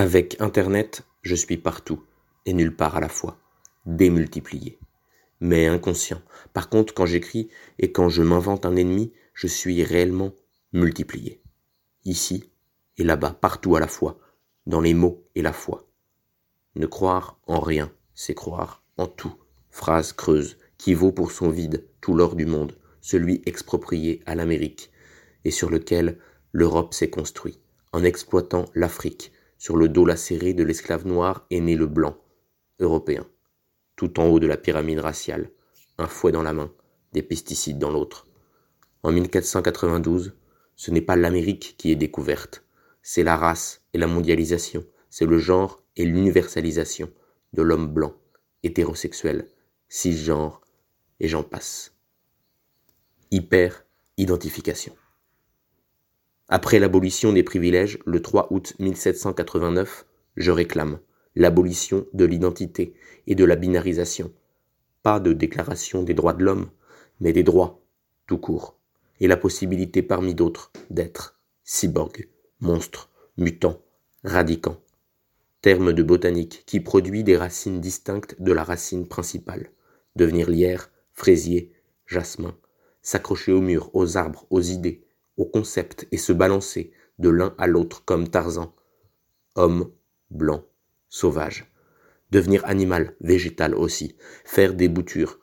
Avec Internet, je suis partout et nulle part à la fois, démultiplié. Mais inconscient. Par contre, quand j'écris et quand je m'invente un ennemi, je suis réellement multiplié. Ici et là-bas, partout à la fois, dans les mots et la foi. Ne croire en rien, c'est croire en tout. Phrase creuse, qui vaut pour son vide tout l'or du monde, celui exproprié à l'Amérique, et sur lequel l'Europe s'est construite, en exploitant l'Afrique, sur le dos lacéré de l'esclave noir est né le blanc, européen, tout en haut de la pyramide raciale, un fouet dans la main, des pesticides dans l'autre. En 1492, ce n'est pas l'Amérique qui est découverte, c'est la race et la mondialisation, c'est le genre et l'universalisation de l'homme blanc, hétérosexuel, cisgenre, et j'en passe. Hyper-identification. Après l'abolition des privilèges, le 3 août 1789, je réclame l'abolition de l'identité et de la binarisation. Pas de déclaration des droits de l'homme, mais des droits, tout court, et la possibilité parmi d'autres d'être cyborg, monstre, mutant, radicant. Terme de botanique qui produit des racines distinctes de la racine principale. Devenir lierre, fraisier, jasmin, s'accrocher au mur, aux arbres, aux idées, au concept et se balancer de l'un à l'autre comme Tarzan. Homme, blanc, sauvage. Devenir animal, végétal aussi, faire des boutures,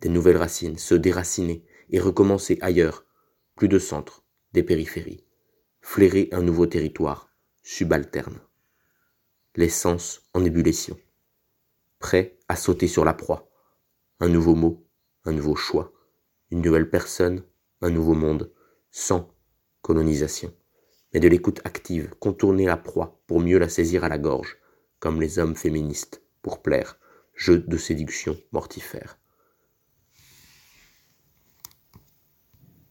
des nouvelles racines, se déraciner et recommencer ailleurs, plus de centre, des périphéries. Flairer un nouveau territoire, subalterne. L'essence en ébullition. Prêt à sauter sur la proie. Un nouveau mot, un nouveau choix, une nouvelle personne, un nouveau monde sans colonisation, mais de l'écoute active, contourner la proie pour mieux la saisir à la gorge, comme les hommes féministes, pour plaire, jeu de séduction mortifère.